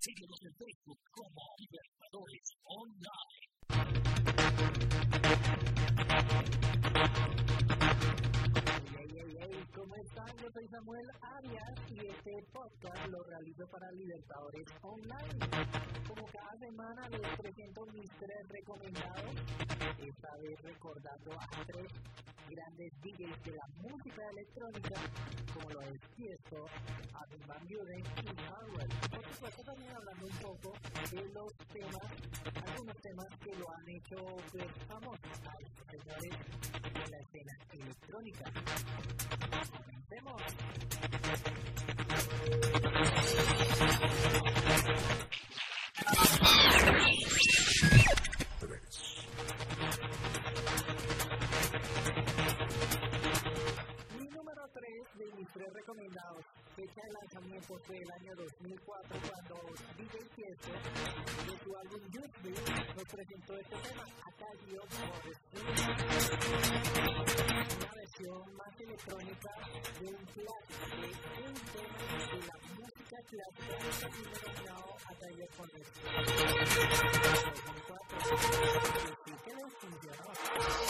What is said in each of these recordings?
Síguenos en Facebook como Libertadores Online. ¿Cómo están? Yo soy Samuel Arias y este podcast lo realizo para Libertadores Online. Como cada semana les presento mis tres recomendados, esta vez recordando a tres grandes DJs de la música electrónica, como lo es Tiesto, Armin Van Buren y Hardwell. Por supuesto también hablando un poco de los temas, algunos temas que lo han hecho pues, famosos a los señores de la escena electrónica. Comencemos. Mis tres recomendados, fecha de lanzamiento fue el año 2004 cuando DJ Tiesto de su álbum YouTube nos presentó este tema, Atadio una versión más electrónica de un clásico, de un tema de la música clásica así denominado Atadio Forest. 2004, sí que les funcionó.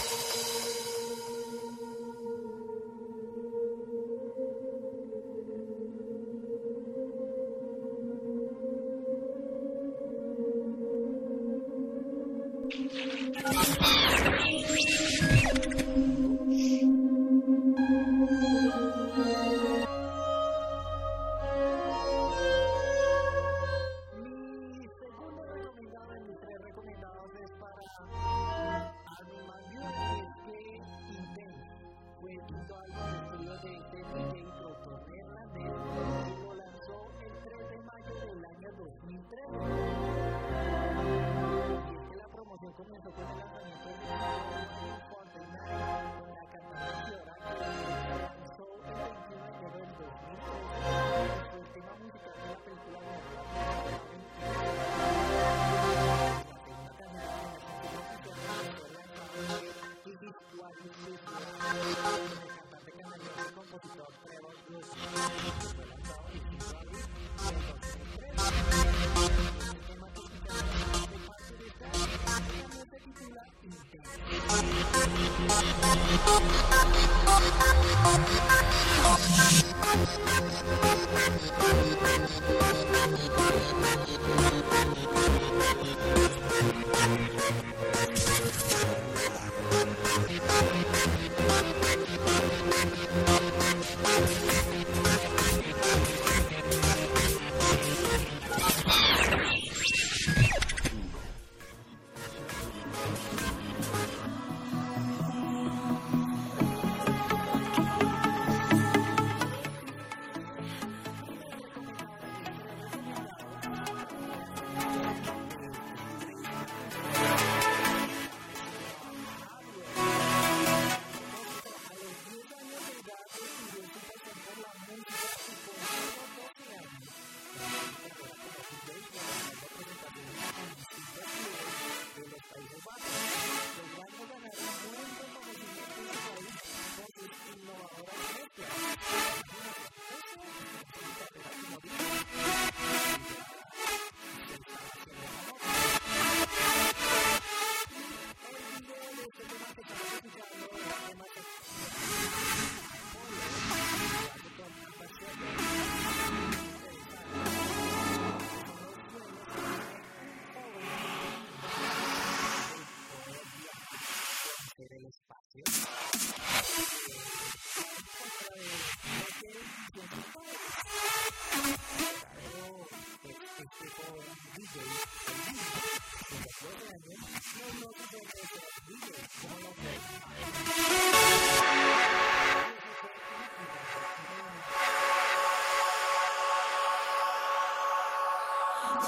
Espacio.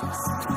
Just